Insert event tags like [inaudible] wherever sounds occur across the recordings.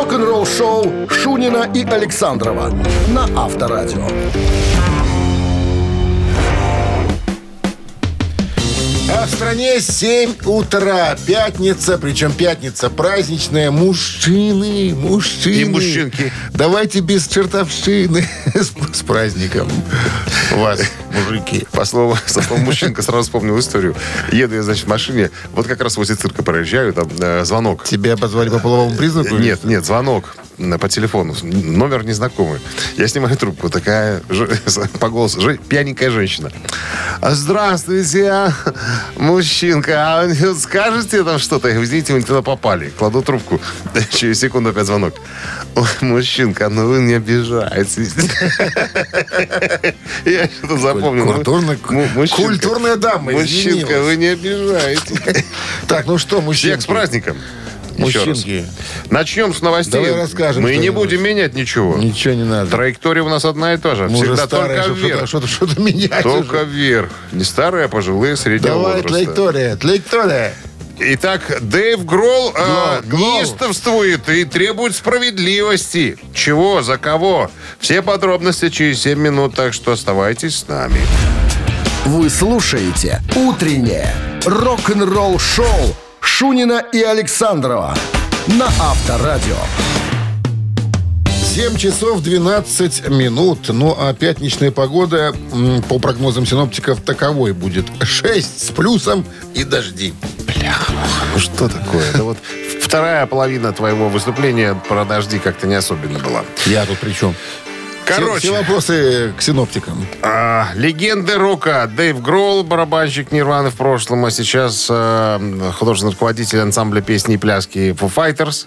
Рок-н-ролл-шоу Шунина и Александрова на Авторадио. А в стране 7 утра. Пятница, причем пятница праздничная. Мужчины, мужчины. И мужчинки. Давайте без чертовщины. С, [laughs] с праздником вас, мужики. По слову, [laughs] со словом мужчинка сразу вспомнил историю. Еду я, значит, в машине, вот как раз возле цирка проезжаю, там э, звонок. Тебя позвали по половому признаку? Нет, нет, звонок по телефону. Номер незнакомый. Я снимаю трубку. Такая же- [laughs] по голосу же- пьяненькая женщина. «А, Здравствуйте, а, мужчинка. А скажете там что-то? Извините, вы не туда попали. Кладу трубку. [laughs] Через секунду опять звонок. «Ой, мужчинка, ну вы не обижаетесь. Я что-то му- мужчинка. культурная дама Мужчинка, вы не обижаетесь. [laughs] Так, ну что, мужчинки? Всех с праздником. Мужчинки. Начнем с новостей. Давай расскажем Мы не будем менять ничего. Ничего не надо. Траектория у нас одна и та же. Мы Всегда старые, только вверх. что-то, что-то, менять Только уже. вверх. Не старые, а пожилые, среднего Давай, возраста. траектория, траектория. Итак, Дэйв Гролл э, неистовствует и требует справедливости. Чего? За кого? Все подробности через 7 минут, так что оставайтесь с нами. Вы слушаете «Утреннее рок-н-ролл-шоу» Шунина и Александрова на Авторадио. 7 часов 12 минут. Ну, а пятничная погода, по прогнозам синоптиков, таковой будет. 6 с плюсом и дожди. Ну что такое? Это вот вторая половина твоего выступления про дожди как-то не особенно была. Я тут при чем? Короче. Все, все вопросы к синоптикам. А, легенды рока. Дэйв Гролл, барабанщик Нирваны в прошлом, а сейчас э, художественный руководитель ансамбля песни и пляски Foo Fighters.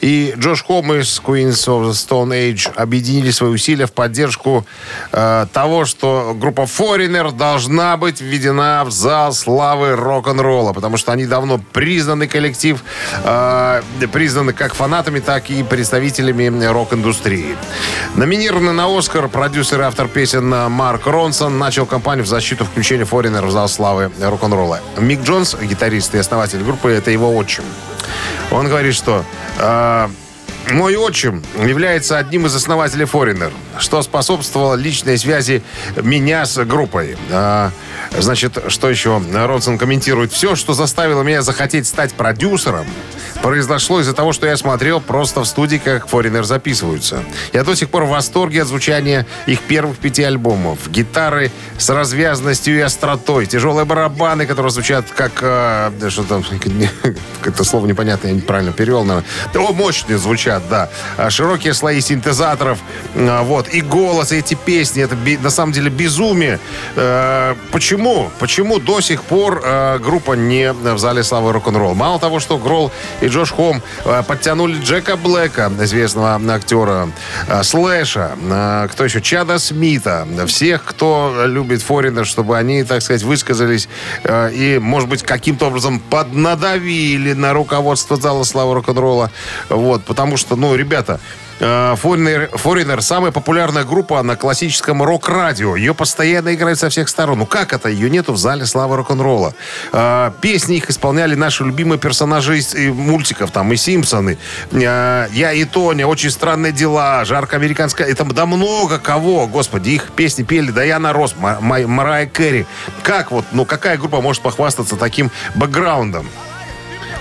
И Джош Хом из Queens of the Stone Age объединили свои усилия в поддержку э, того, что группа Foreigner должна быть введена в зал славы рок-н-ролла, потому что они давно признанный коллектив, э, признаны как фанатами, так и представителями рок-индустрии. Номинированный на Оскар продюсер и автор песен Марк Ронсон начал кампанию в защиту включения Foreigner в зал славы рок-н-ролла. Мик Джонс, гитарист и основатель группы, это его отчим. Он говорит, что э, мой отчим является одним из основателей Foreigner, что способствовало личной связи меня с группой. А, значит, что еще? Ронсон комментирует. Все, что заставило меня захотеть стать продюсером, произошло из-за того, что я смотрел просто в студии, как Foreigner записываются. Я до сих пор в восторге от звучания их первых пяти альбомов. Гитары с развязностью и остротой, тяжелые барабаны, которые звучат как... э, что там, [laughs] как-то слово непонятное, я неправильно перевел, наверное. О, мощные звучат, да. А, Широкие слои синтезаторов, а, вот. И голос, и эти песни, это на самом деле безумие. Э, Почему? Почему до сих пор э, группа не в зале славы рок-н-ролл? Мало того, что Гролл и Джош Хом э, подтянули Джека Блэка, известного актера, Слэша, кто еще? Чада Смита, всех, кто любит Форинер, чтобы они, так сказать, высказались и, может быть, каким-то образом поднадавили на руководство зала славы рок-н-ролла. Вот, потому что, ну, ребята, э, Foreigner, Foreigner самая популярная группа на классическом рок-радио. Ее постоянно играют со всех сторон. Ну как это? Ее нету в зале славы рок-н-ролла. Э, Песни их исполняли наши любимые персонажи из э, мультиков, там и Симпсоны. Э, Я и Тоня, очень странные дела, жарко американская. Это да много кого, господи, их песни пели Дайана Росс, Ма- Май- Марайя Керри. Как вот, ну какая группа может похвастаться таким бэкграундом?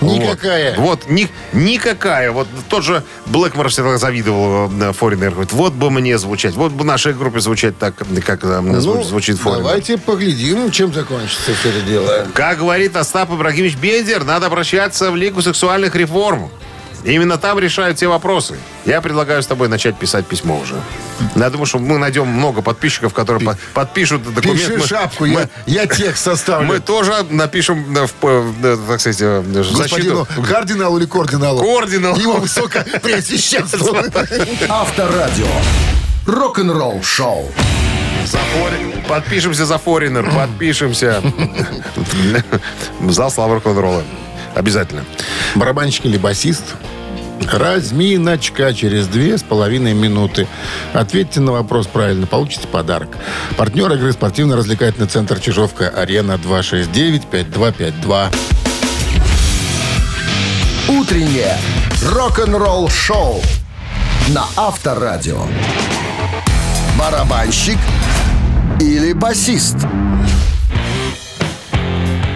Никакая. Вот, вот ни, никакая. Вот тот же Блэкмор всегда завидовал э, Foreigner. Говорит, вот бы мне звучать, вот бы нашей группе звучать так, как э, зву- Ну, звучит Foreigner. давайте поглядим, чем закончится все это дело. Как говорит Остап Ибрагимович Бендер, надо обращаться в Лигу сексуальных реформ. Именно там решают все вопросы. Я предлагаю с тобой начать писать письмо уже. Я думаю, что мы найдем много подписчиков, которые под- подпишут документ. Пиши Мы- шапку, мы- я, я текст составлю. Мы тоже напишем, э, в, э, так сказать, э, в Господину защиту. кардиналу или кординалу? Ординал. Его высокопреосвященство. [laughs] Авторадио. Рок-н-ролл шоу. За Фори- Подпишемся за Форинер, подпишемся. В Зал славы рок-н-ролла. Обязательно. Барабанщик или басист? Разминочка через две с половиной минуты. Ответьте на вопрос правильно, получите подарок. Партнер игры спортивно-развлекательный центр Чижовка-Арена 269-5252. Утреннее рок-н-ролл-шоу на Авторадио. Барабанщик или басист?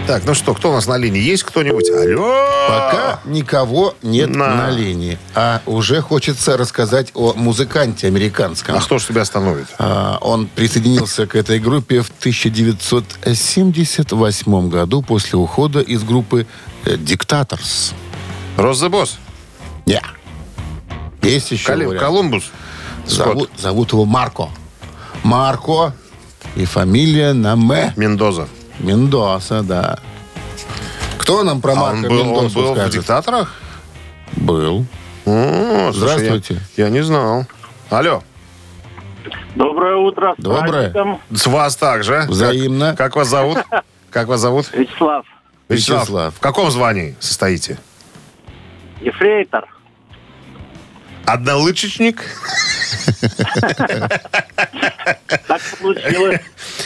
Так, ну что, кто у нас на линии? Есть кто-нибудь? Алло! Пока никого нет На. на линии. А уже хочется рассказать о музыканте американском. А кто же тебя остановит? А, Он присоединился к этой группе в 1978 году после ухода из группы э, «Диктаторс». Boss? Не. Есть еще Кали- вариант. Колумбус? Зовут, зовут его Марко. Марко и фамилия на М. Мендоза. Мендоса, да. Кто нам про А Марка он был, он Мендосу был в скажет? диктаторах? Был. О, слушай, Здравствуйте. Я, я не знал. Алло. Доброе утро. С Доброе. праздником. С вас также. Взаимно. Как, как вас зовут? Как вас зовут? Вячеслав. Вячеслав. В каком звании состоите? Ефрейтор. Однолычечник? Так получилось.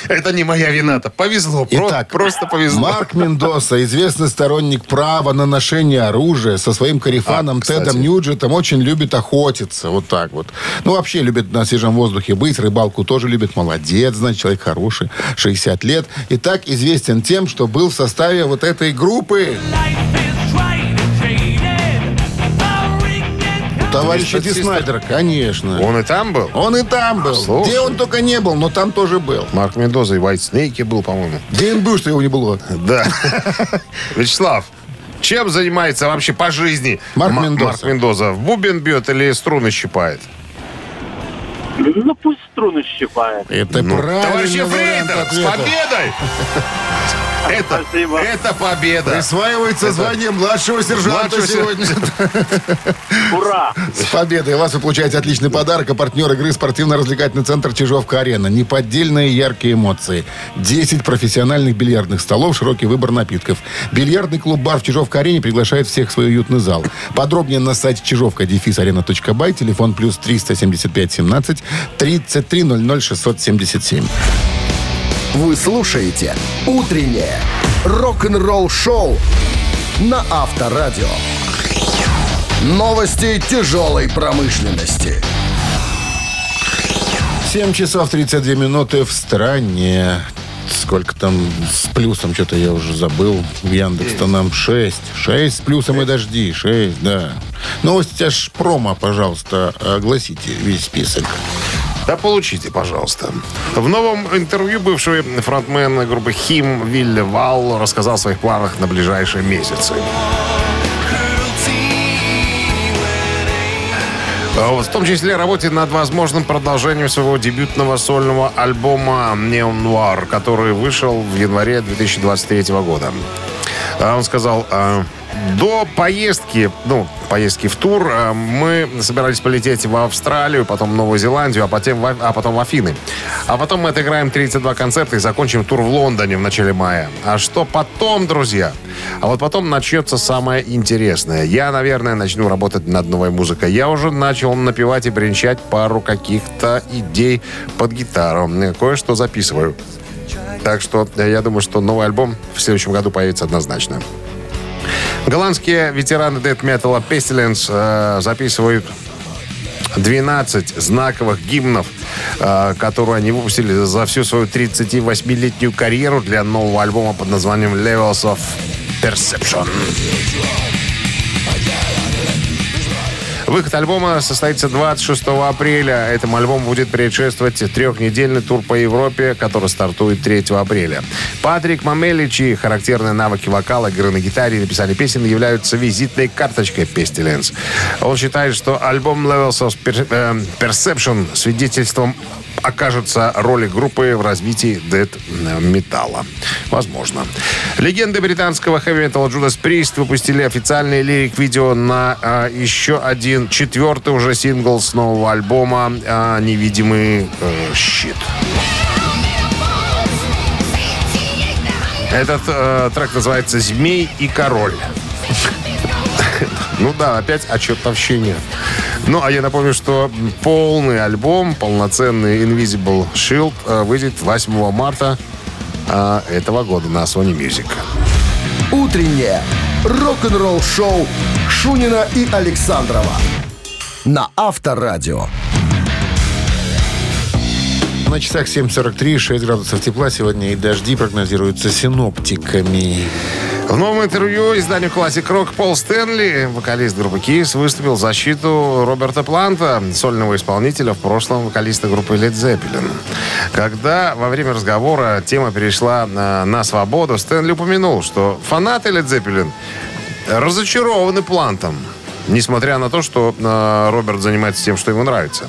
Это не моя вина-то. Повезло. Итак, просто повезло. Марк Мендоса, известный сторонник права на ношение оружия, со своим карифаном А, кстати. Тедом Ньюджетом очень любит охотиться. Вот так вот. Ну, вообще любит на свежем воздухе быть, рыбалку тоже любит. Молодец, значит, человек хороший. 60 лет. И так известен тем, что был в составе вот этой группы. Товарищ статист- Снайдер, конечно. Он и там был? Он и там был. Слушай. Где он только не был, но там тоже был. Марк Мендоза и White Snake был, по-моему. Где он был, что его не было? Да. [laughs] Вячеслав, чем занимается вообще по жизни Марк Ма- Мендоза. Марк Мендоза? В бубен бьет или струны щипает? Ну, пусть струны щипает. Это Ну, правильный Товарищ Ефрейтор, с победой! [laughs] Это, Спасибо. это победа. Присваивается звание младшего сержанта Младшего сегодня. [laughs] Ура! С победой вас вы получаете отличный подарок. А партнер игры спортивно-развлекательный центр Чижовка-Арена. Неподдельные яркие эмоции. 10 профессиональных бильярдных столов, широкий выбор напитков. Бильярдный клуб-бар в Чижовка-Арене приглашает всех в свой уютный зал. Подробнее на сайте чижовка арена.бай. Телефон плюс 375 17 33 00 677. Вы слушаете «Утреннее рок-н-ролл-шоу» на Авторадио. Новости тяжелой промышленности. 7 часов 32 минуты в стране. Сколько там с плюсом, что-то я уже забыл. В Яндекс-то нам 6. 6 с плюсом и дожди. 6, да. Новости аж промо, пожалуйста, огласите весь список. Да получите, пожалуйста. В новом интервью бывший фронтмен группы Хим Вилли Вал рассказал о своих планах на ближайшие месяцы. А В том числе работе над возможным продолжением своего дебютного сольного альбома «Neon Noir», который вышел в январе 2023 года. А Он сказал, а, до поездки, ну, поездки в тур, а, мы собирались полететь в Австралию, потом в Новую Зеландию, а потом, в, а потом в Афины. А потом мы отыграем 32 концерта и закончим тур в Лондоне в начале мая. А что потом, друзья? А вот потом начнется самое интересное. Я, наверное, начну работать над новой музыкой. Я уже начал напевать и бренчать пару каких-то идей под гитару. Кое-что записываю. Так что э, я думаю, что новый альбом в следующем году появится однозначно. Голландские ветераны Death Metal Pestilence э, записывают 12 знаковых гимнов, э, которые они выпустили за всю свою 38-летнюю карьеру для нового альбома под названием Levels of Perception. Выход альбома состоится 26 апреля. Этому альбому будет предшествовать трехнедельный тур по Европе, который стартует 3 апреля. Патрик Мамелич и характерные навыки вокала, игры на гитаре и написания песен являются визитной карточкой Pestilence. Он считает, что альбом Levels of э, Perception свидетельством окажется роли группы в развитии дэт-металла. Возможно. Легенды британского хэви-металла Judas Priest выпустили официальный лирик-видео на а, еще один, четвертый уже сингл с нового альбома а, «Невидимый э, щит». Этот э, трек называется «Змей и король». [laughs] Ну да, опять о чертовщине. Ну, а я напомню, что полный альбом, полноценный Invisible Shield, э, выйдет 8 марта э, этого года на Sony Music. Утреннее рок-н-ролл-шоу Шунина и Александрова на Авторадио. На часах 7.43, 6 градусов тепла сегодня и дожди прогнозируются синоптиками. В новом интервью изданию Classic Rock Пол Стэнли, вокалист группы Kiss, выступил в защиту Роберта Планта, сольного исполнителя, в прошлом вокалиста группы Led Zeppelin. Когда во время разговора тема перешла на, на свободу, Стэнли упомянул, что фанаты Led Zeppelin разочарованы Плантом. Несмотря на то, что э, Роберт занимается тем, что ему нравится.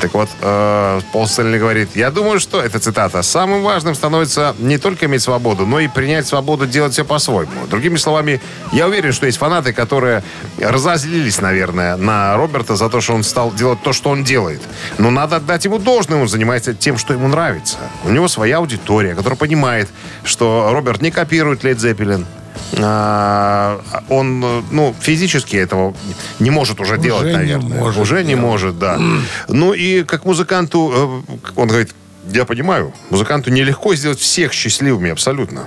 Так вот, э, Пол Стэнли говорит, я думаю, что, это цитата, самым важным становится не только иметь свободу, но и принять свободу делать все по-своему. Другими словами, я уверен, что есть фанаты, которые разозлились, наверное, на Роберта за то, что он стал делать то, что он делает. Но надо отдать ему должное, он занимается тем, что ему нравится. У него своя аудитория, которая понимает, что Роберт не копирует Лед Зеппелин, он, ну, физически этого не может уже, делать, не наверное. может уже не делать. может, да. Ну и как музыканту, э, он говорит, я понимаю, музыканту нелегко сделать всех счастливыми абсолютно.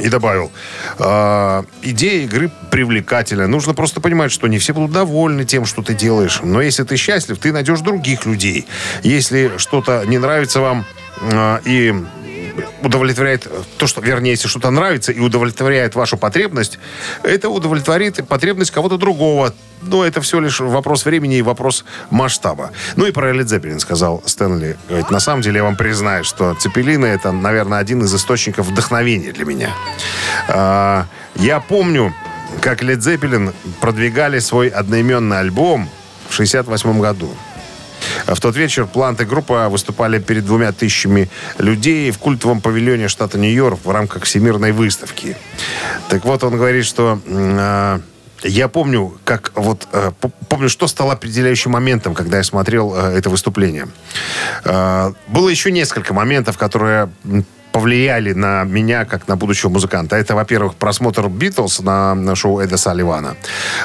И добавил, «А, идея игры привлекательная. Нужно просто понимать, что не все будут довольны тем, что ты делаешь. Но если ты счастлив, ты найдешь других людей. Если что-то не нравится вам а, и удовлетворяет то, что, вернее, если что-то нравится и удовлетворяет вашу потребность, это удовлетворит потребность кого-то другого. Но это все лишь вопрос времени и вопрос масштаба. Ну и про Led Zeppelin сказал Стэнли. Говорит, на самом деле я вам признаю, что Цепелины это, наверное, один из источников вдохновения для меня. А, я помню, как Led Zeppelin продвигали свой одноименный альбом в 68 году. В тот вечер Плант и группа выступали перед двумя тысячами людей в культовом павильоне штата Нью-Йорк в рамках Всемирной выставки. Так вот, он говорит, что а, я помню, как вот э, помню, что стало определяющим моментом, когда я смотрел э, это выступление. Э, было еще несколько моментов, которые повлияли на меня как на будущего музыканта. Это, во-первых, просмотр Битлз на, на шоу Эда Салливана.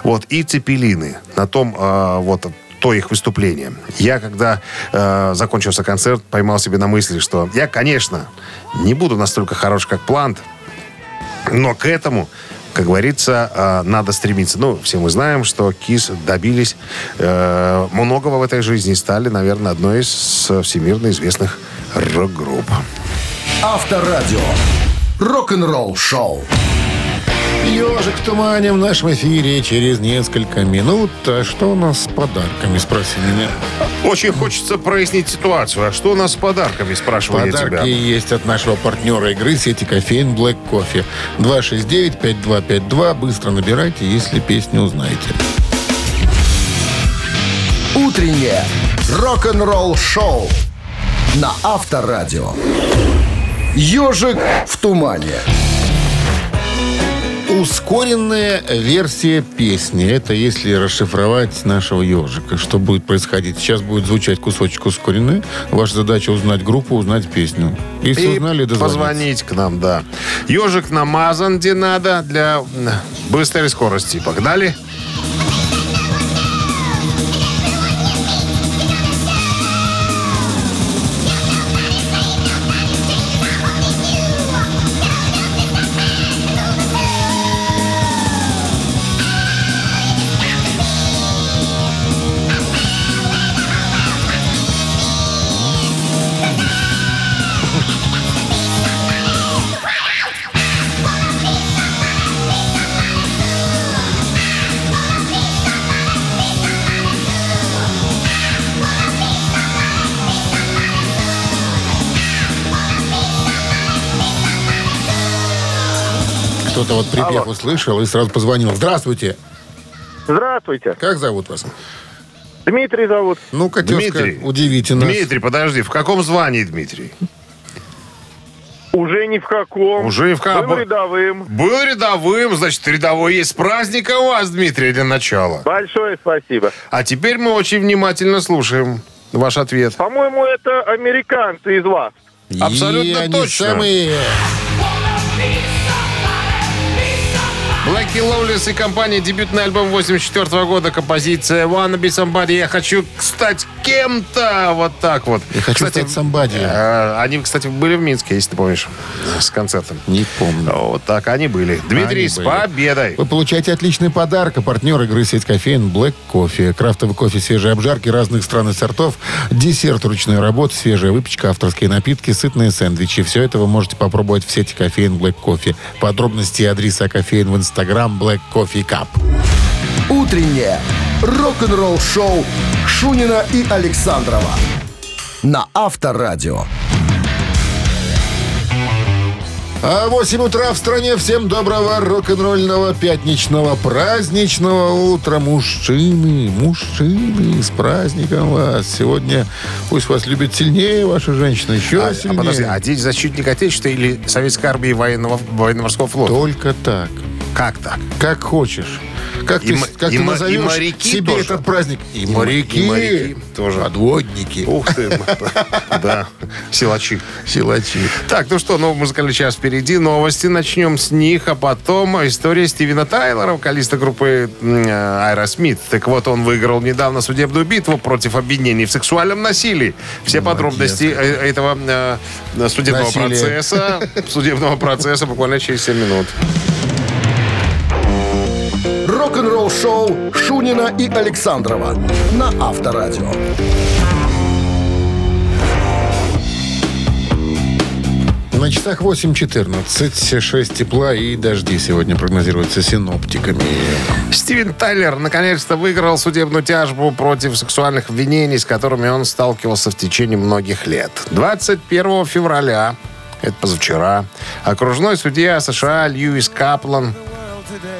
Вот, и Цепелины на том, э, вот, то их выступление. Я, когда э, закончился концерт, поймал себе на мысли, что я, конечно, не буду настолько хорош, как Плант, но к этому, как говорится, э, надо стремиться. Ну, все мы знаем, что Кис добились э, многого в этой жизни и стали, наверное, одной из всемирно известных рок-групп. Авторадио. Рок-н-ролл шоу. Ежик в тумане в нашем эфире через несколько минут. А что у нас с подарками, спроси меня. Очень хочется прояснить ситуацию. А что у нас с подарками, спрашиваю я Подарки тебя. есть от нашего партнера игры сети кофеин Black Coffee. 269-5252. Быстро набирайте, если песню узнаете. Утреннее рок-н-ролл шоу на Авторадио. Ежик в тумане. Ускоренная версия песни. Это если расшифровать нашего ежика. Что будет происходить? Сейчас будет звучать кусочек ускоренный. Ваша задача узнать группу, узнать песню. Если И узнали, дозвониться. позвонить к нам, да. Ежик намазан где надо для быстрой скорости. Погнали. Кто-то вот припев услышал и сразу позвонил. Здравствуйте. Здравствуйте. Как зовут вас? Дмитрий зовут. Ну-ка, тезка, Дмитрий. удивите нас. Дмитрий, подожди, в каком звании, Дмитрий? Уже ни в каком. Уже ни в каком. Был рядовым. Был рядовым, значит, рядовой есть праздник у вас, Дмитрий, для начала. Большое спасибо. А теперь мы очень внимательно слушаем ваш ответ. По-моему, это американцы из вас. Абсолютно И они точно. самые... Майки Лоулис и компания. Дебютный альбом 84 года. Композиция Wanna Be Somebody. Я хочу стать кем-то. Вот так вот. Я хочу стать somebody. э, Они, кстати, были в Минске, если ты помнишь, с концертом. Не помню. Вот так они были. Дмитрий, Они с были. победой. Вы получаете отличный подарок. А партнер игры сеть кофеин Black Кофе. Крафтовый кофе свежей обжарки разных стран и сортов. Десерт ручной работы, свежая выпечка, авторские напитки, сытные сэндвичи. Все это вы можете попробовать в сети кофеин Black Кофе. Подробности и адреса кофеин в инстаграм Black Coffee Cup. Утреннее рок-н-ролл-шоу Шунина и Александрова на Авторадио. А 8 утра в стране. Всем доброго рок-н-ролльного пятничного праздничного утра. Мужчины, мужчины, с праздником вас. Сегодня пусть вас любят сильнее ваши женщины, еще А, а сильнее. подожди, а ты защитник Отечества или Советской армии военного, военно-морского флота? Только так. Как так? Как хочешь. Как, И ты, как и ты м- и назовешь моряки себе тоже. этот праздник? И, м- моряки. и моряки тоже. Подводники. Ух ты. [laughs] Да, силачи. Силачи. Так, ну что, новый музыкальный час впереди. Новости. Начнем с них, а потом история Стивена Тайлора, вокалиста группы м, э, Aerosmith. Так вот, он выиграл недавно судебную битву против обвинений в сексуальном насилии. Все подробности э, этого э, судебного процесса, [laughs] судебного процесса буквально через 7 минут. Рок-н-ролл-шоу Шунина и Александрова на Авторадио. На часах 8.14. 6 тепла и дожди сегодня прогнозируются синоптиками. Стивен Тайлер наконец-то выиграл судебную тяжбу против сексуальных обвинений, с которыми он сталкивался в течение многих лет. 21 февраля, это позавчера, окружной судья США Льюис Каплан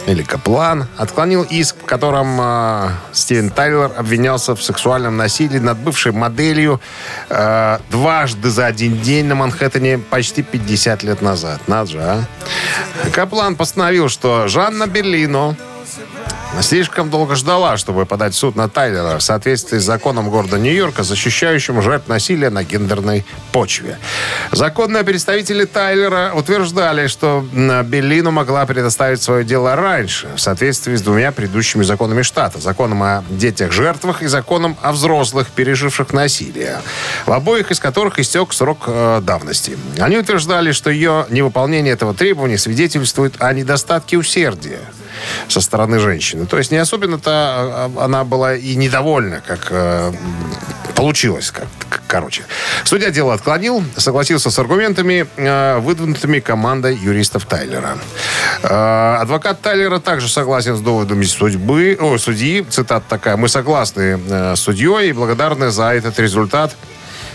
или Каплан отклонил иск, в котором э, Стивен Тайлер обвинялся в сексуальном насилии над бывшей моделью э, дважды за один день на Манхэттене почти 50 лет назад. Надо же, а? Каплан постановил, что Жанна Берлино слишком долго ждала, чтобы подать в суд на Тайлера в соответствии с законом города Нью-Йорка, защищающим жертв насилия на гендерной почве. Законные представители Тайлера утверждали, что Беллину могла предоставить свое дело раньше, в соответствии с двумя предыдущими законами штата. Законом о детях-жертвах и законом о взрослых, переживших насилие. В обоих из которых истек срок э, давности. Они утверждали, что ее невыполнение этого требования свидетельствует о недостатке усердия со стороны женщины. То есть не особенно-то а, а, она была и недовольна, как э, получилось, как, короче. Судья дело отклонил, согласился с аргументами, э, выдвинутыми командой юристов Тайлера. Э, адвокат Тайлера также согласен с доводами судьбы, о, судьи, цитата такая, «Мы согласны с судьей и благодарны за этот результат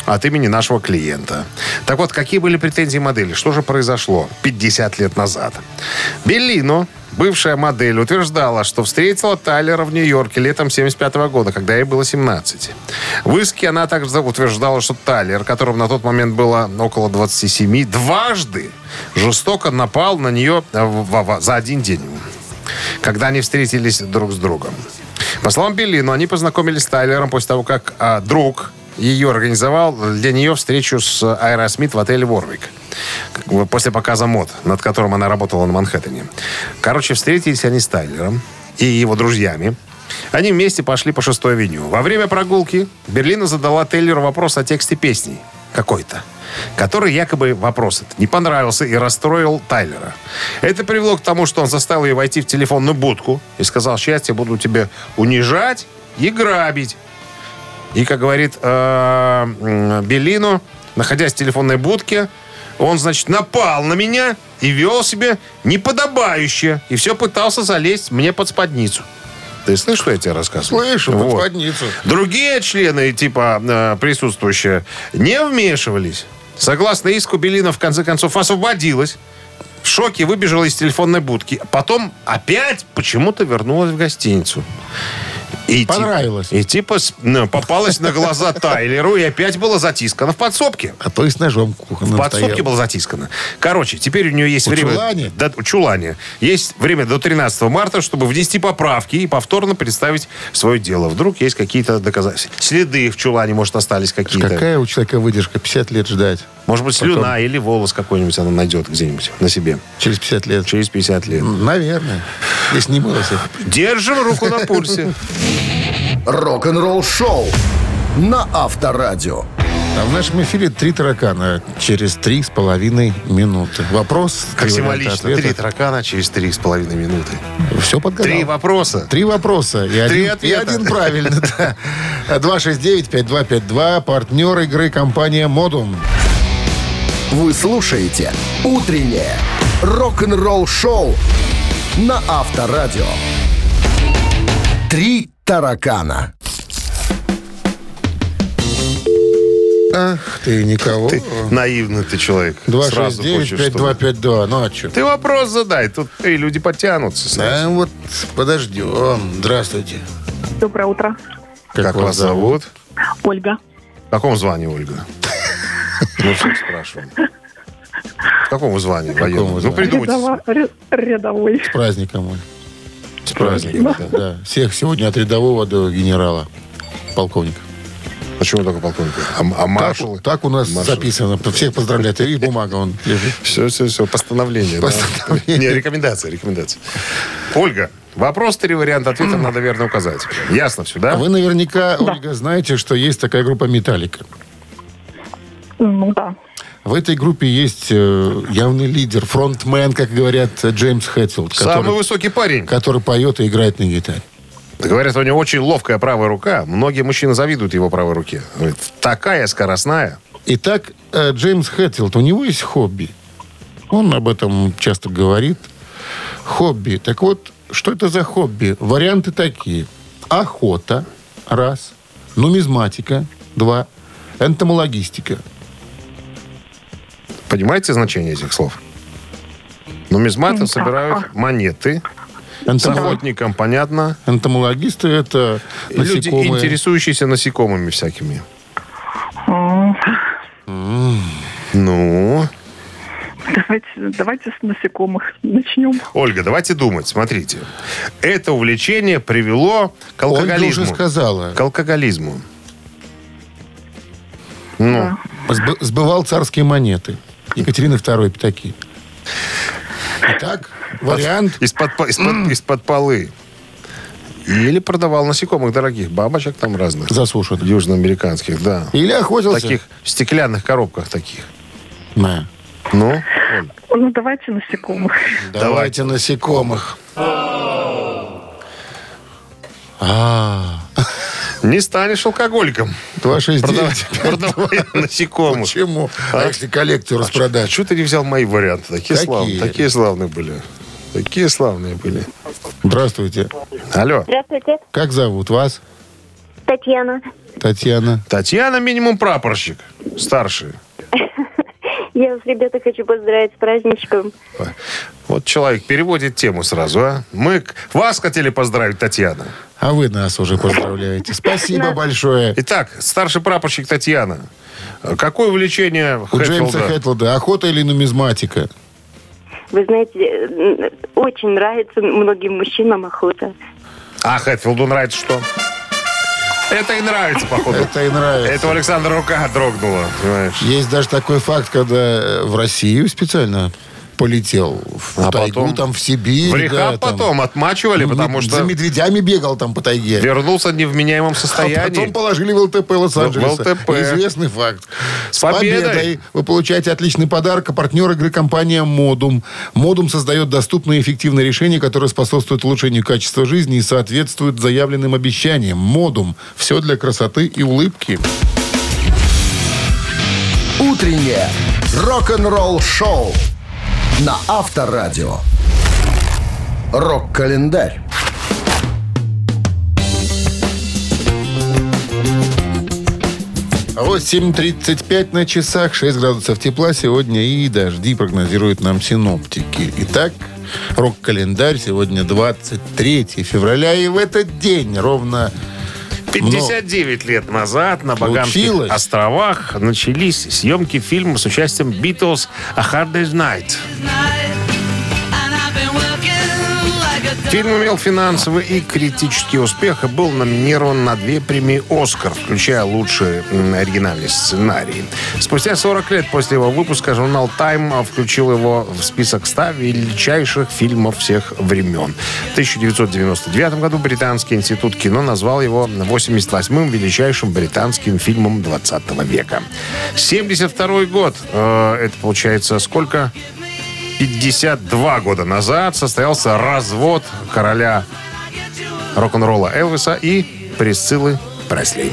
от имени нашего клиента. Так вот, какие были претензии модели? Что же произошло 50 лет назад? Беллино, бывшая модель, утверждала, что встретила Тайлера в Нью-Йорке летом 75 года, когда ей было 17. В иске она также утверждала, что Тайлер, которому на тот момент было около 27, дважды жестоко напал на нее э, за один день, когда они встретились друг с другом. По словам Беллино, они познакомились с Тайлером после того, как а, друг ее организовал для нее встречу с Аэросмит в отеле «Ворвик». После показа мод, над которым она работала на Манхэттене. Короче, встретились они с Тайлером и его друзьями. Они вместе пошли по шестой авеню. Во время прогулки Берлина задала Тейлеру вопрос о тексте песни какой-то, который якобы вопрос этот не понравился и расстроил Тайлера. Это привело к тому, что он заставил ее войти в телефонную будку и сказал, я буду тебя унижать и грабить. И, как говорит э, м, Беллино, находясь в телефонной будке, он, значит, напал на меня и вел себя неподобающе. И все пытался залезть мне под спадницу. Ты слышишь, что я тебе рассказываю? Слышу, под Вот. спадницу. Другие члены, типа э, присутствующие, не вмешивались. Согласно иску, Белина в конце концов освободилась. В шоке выбежала из телефонной будки. Потом опять почему-то вернулась в гостиницу. И Понравилось. И типа ну, попалась на глаза Тайлеру и опять была затискана в подсобке. А то и с ножом кухонным В подсобке стоял. была затискана. Короче, теперь у нее есть У время... Чулане? Да, у Чулане. Есть время до 13 марта, чтобы внести поправки и повторно представить свое дело. Вдруг есть какие-то доказательства. Следы в Чулане, может, остались какие-то. Какая у человека выдержка? 50 лет ждать. Может быть, слюна или волос какой-нибудь она найдет где-нибудь на себе. Через 50 лет. Через 50 лет. Наверное. Если не мылось. Держим руку на пульсе. Рок-н-ролл шоу на Авторадио. А в нашем эфире три таракана через три с половиной минуты. Вопрос. Как три символично. Три таракана через три с половиной минуты. Все подгадал. Три вопроса. Три вопроса. И, один, и ответа. один правильно. да. 269-5252. Партнер игры компания «Модум». Вы слушаете «Утреннее рок-н-ролл шоу» на Авторадио. Три таракана. Ах ты, никого. Ты наивный ты человек. Сразу хочешь, чтобы- 269-5252. Ну а что? Ты вопрос задай, тут и люди подтянутся. сразу. Да, вот подождем. Здравствуйте. Доброе утро. Как, вас зовут? Ольга. В каком звании, Ольга? Мы всех спрашиваем. В каком звании? военном? Ну, придумайте. Рядовой. С праздником. Оль. С праздником. да. Да. Всех сегодня от рядового до генерала. Полковника. Почему только полковник? А, а Так, маршалы? так у нас Маршалы. записано. Всех поздравляют. И бумага он лежит. Все, все, все. Постановление. да. Постановление. Не, рекомендация, рекомендация. Ольга, вопрос, три варианта ответа надо верно указать. Ясно все, да? А вы наверняка, Ольга, знаете, что есть такая группа «Металлика». Ну да. В этой группе есть э, явный лидер, фронтмен, как говорят, э, Джеймс Хэтфилд, Самый который, высокий парень. который поет и играет на гитаре. Говорят, у него очень ловкая правая рука. Многие мужчины завидуют его правой руке. Говорит, такая скоростная. Итак, э, Джеймс Хэтфилд, у него есть хобби. Он об этом часто говорит. Хобби. Так вот, что это за хобби? Варианты такие. Охота. Раз. Нумизматика. Два. Энтомологистика. Понимаете значение этих слов? Нумизматы Ну, собирают монеты. С Энтомо- охотником понятно. Энтомологисты это Люди, насекомые. интересующиеся насекомыми всякими. Ну, Давайте, давайте с насекомых начнем. Ольга, давайте думать. Смотрите. Это увлечение привело к Ольга алкоголизму. уже сказала. К алкоголизму. Ну, Сб- сбывал царские монеты. Екатерины II пятаки. Итак, вариант. из-под, по- из-под, из-под полы. Или продавал насекомых дорогих, бабочек там разных. Засушенных. Южноамериканских, да. Или охотился. Таких в стеклянных коробках таких. На. Ну, Оль, Ну, давайте насекомых. Давайте насекомых. А, не станешь алкоголиком. 269. [laughs] Продавая насекомых. [laughs] Почему? А если коллекцию распродать? Что ты не взял мои варианты? Такие, Какие? славные, такие славные были. Такие славные были. Здравствуйте. Алло. Здравствуйте, Как зовут вас? Татьяна. Татьяна. Татьяна минимум прапорщик. Старший. [laughs] Я вас, ребята, хочу поздравить с праздничком. Вот человек переводит тему сразу, а? Мы вас хотели поздравить, Татьяна. А вы нас уже поздравляете. Спасибо большое. Итак, старший прапорщик Татьяна. Какое увлечение У Джеймса? Хэтлда охота или нумизматика? Вы знаете, очень нравится многим мужчинам охота. А Хэтфилду нравится что? Это и нравится, походу. Это и нравится. Это у Александра рука дрогнула, понимаешь? Есть даже такой факт, когда э, в Россию специально полетел. В А тайгу, потом- там, в Сибирь. В рехаб да, там. потом отмачивали, Ну, потому за что медведями бегал там по тайге. вернулся в невменяемом А состоянии. потом положили в ЛТП Лос-Анджелеса. В ЛТП. Известный факт. С победой! победой! Вы получаете отличный подарок. А партнер игры компания «Модум». «Модум» создает доступные и эффективные решения, которые способствуют улучшению качества жизни и соответствуют заявленным обещаниям. «Модум» – все для красоты и улыбки. Утреннее рок-н-ролл шоу на Авторадио. Рок-календарь. А вот 7.35 на часах, 6 градусов тепла сегодня и дожди прогнозируют нам синоптики. Итак, рок-календарь. Сегодня 23 февраля. И в этот день ровно 59 лет назад на Багамских островах начались съемки фильма с участием Beatles «A Hard Day's Night». Фильм имел финансовый и критический успех и был номинирован на две премии «Оскар», включая лучший оригинальный сценарий. Спустя 40 лет после его выпуска журнал «Тайм» включил его в список 100 величайших фильмов всех времен. В 1999 году Британский институт кино назвал его 88-м величайшим британским фильмом 20 века. 72 год. Э, это получается сколько? 52 года назад состоялся развод короля рок-н-ролла Элвиса и Присциллы Пресли.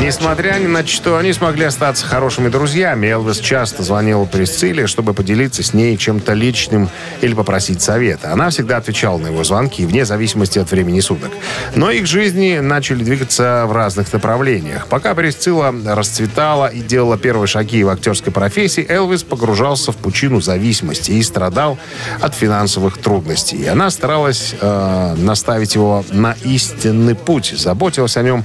Несмотря ни на что, они смогли остаться хорошими друзьями. Элвис часто звонил Присцилле, чтобы поделиться с ней чем-то личным или попросить совета. Она всегда отвечала на его звонки, вне зависимости от времени суток. Но их жизни начали двигаться в разных направлениях. Пока Присцилла расцветала и делала первые шаги в актерской профессии, Элвис погружался в пучину зависимости и страдал от финансовых трудностей. Она старалась э, наставить его на истинный путь, заботилась о нем,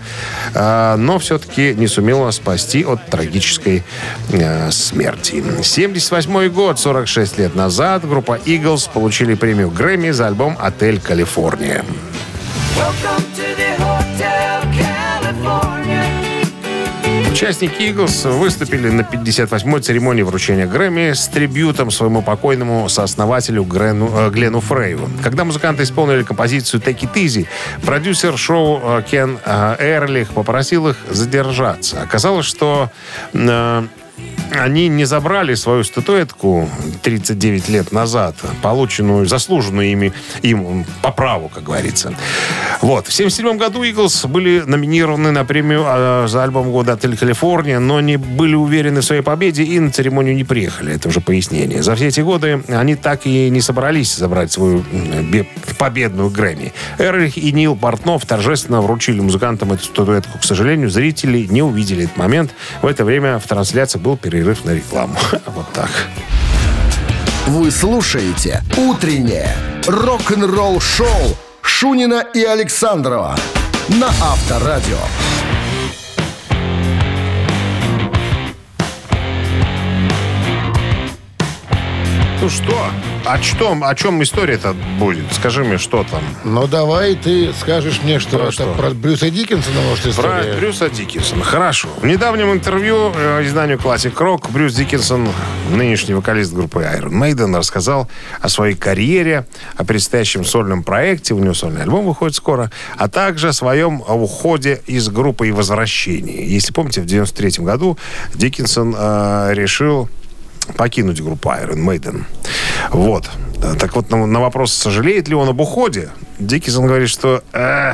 э, но все-таки не сумела спасти от трагической э, смерти. 78 год, 46 лет назад, группа Eagles получили премию Грэмми за альбом «Отель Калифорния». Участники Eagles выступили на 58-й церемонии вручения Грэмми с трибютом своему покойному сооснователю Грену, э, Глену Фрейву. Когда музыканты исполнили композицию «Take It Easy», продюсер шоу э, Кен э, Эрлих попросил их задержаться. Оказалось, что э, они не забрали свою статуэтку 39 лет назад, полученную, заслуженную ими, им по праву, как говорится. Вот. В 1977 году Иглс были номинированы на премию э, за альбом года «Отель Калифорния», но не были уверены в своей победе и на церемонию не приехали. Это уже пояснение. За все эти годы они так и не собрались забрать свою победную Грэмми. Эрлих и Нил Портнов торжественно вручили музыкантам эту статуэтку. К сожалению, зрители не увидели этот момент. В это время в трансляции был перерыв на рекламу. [laughs] Вот так. Вы слушаете «Утреннее рок-н-ролл-шоу» Шунина и Александрова на Авторадио. Ну что? О чем, о чем история-то будет? Скажи мне, что там? Ну, давай ты скажешь мне, что Про это что? про Брюса Диккенсона, может, Про история. Брюса Диккенсона. Хорошо. В недавнем интервью э, изданию Classic Rock Брюс Диккенсон, нынешний вокалист группы Iron Maiden, рассказал о своей карьере, о предстоящем сольном проекте, у него сольный альбом выходит скоро, а также о своем уходе из группы и возвращении. Если помните, в 93 году Диккенсон э, решил покинуть группу Iron Maiden. Вот. Так вот, на, на вопрос, сожалеет ли он об уходе, Диккенсон говорит, что «Э,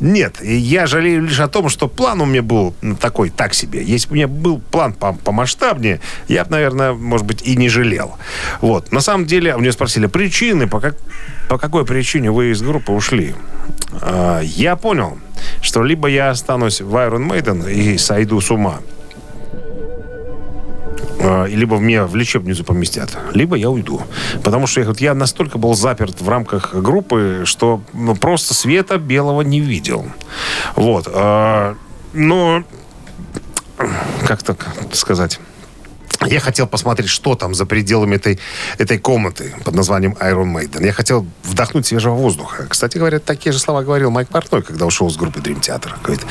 нет, я жалею лишь о том, что план у меня был такой, так себе. Если бы у меня был план по- помасштабнее, я бы, наверное, может быть, и не жалел. Вот. На самом деле, у него спросили причины, по, как- по какой причине вы из группы ушли. А, я понял, что либо я останусь в Iron Maiden и сойду с ума, либо меня в лечебницу поместят, либо я уйду. Потому что я, вот, я настолько был заперт в рамках группы, что ну, просто света белого не видел. Вот. а, но, как так сказать... Я хотел посмотреть, что там за пределами этой, этой комнаты под названием Iron Maiden. Я хотел вдохнуть свежего воздуха. Кстати говоря, такие же слова говорил Майк Портной, когда ушел с группы Dream Theater. Говорит,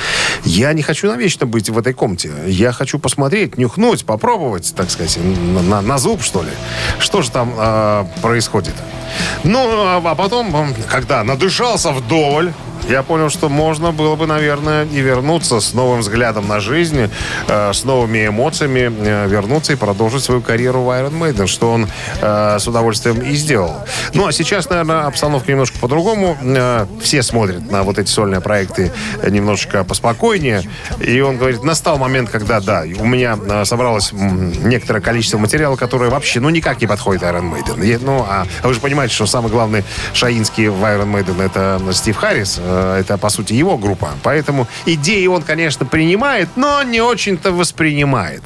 я не хочу навечно быть в этой комнате. Я хочу посмотреть, нюхнуть, попробовать, так сказать, на, на- на зуб, что ли. Что же там а, происходит? Ну, а, а потом, когда надышался вдоволь, я понял, что можно было бы, наверное, и вернуться с новым взглядом на жизнь, э, с новыми эмоциями, э, вернуться и продолжить свою карьеру в Iron Maiden, что он э, с удовольствием и сделал. Ну, а сейчас, наверное, обстановка немножко по-другому. Э, все смотрят на вот эти сольные проекты немножечко поспокойнее. И он говорит, настал момент, когда, да, у меня э, собралось некоторое количество материала, которое вообще, ну, никак не подходит Iron Maiden. И, ну, а вы же понимаете, что самый главный шаинский в Iron Maiden это Стив Харрис, э, это, по сути, его группа. Поэтому идеи он, конечно, принимает, но не очень-то воспринимает.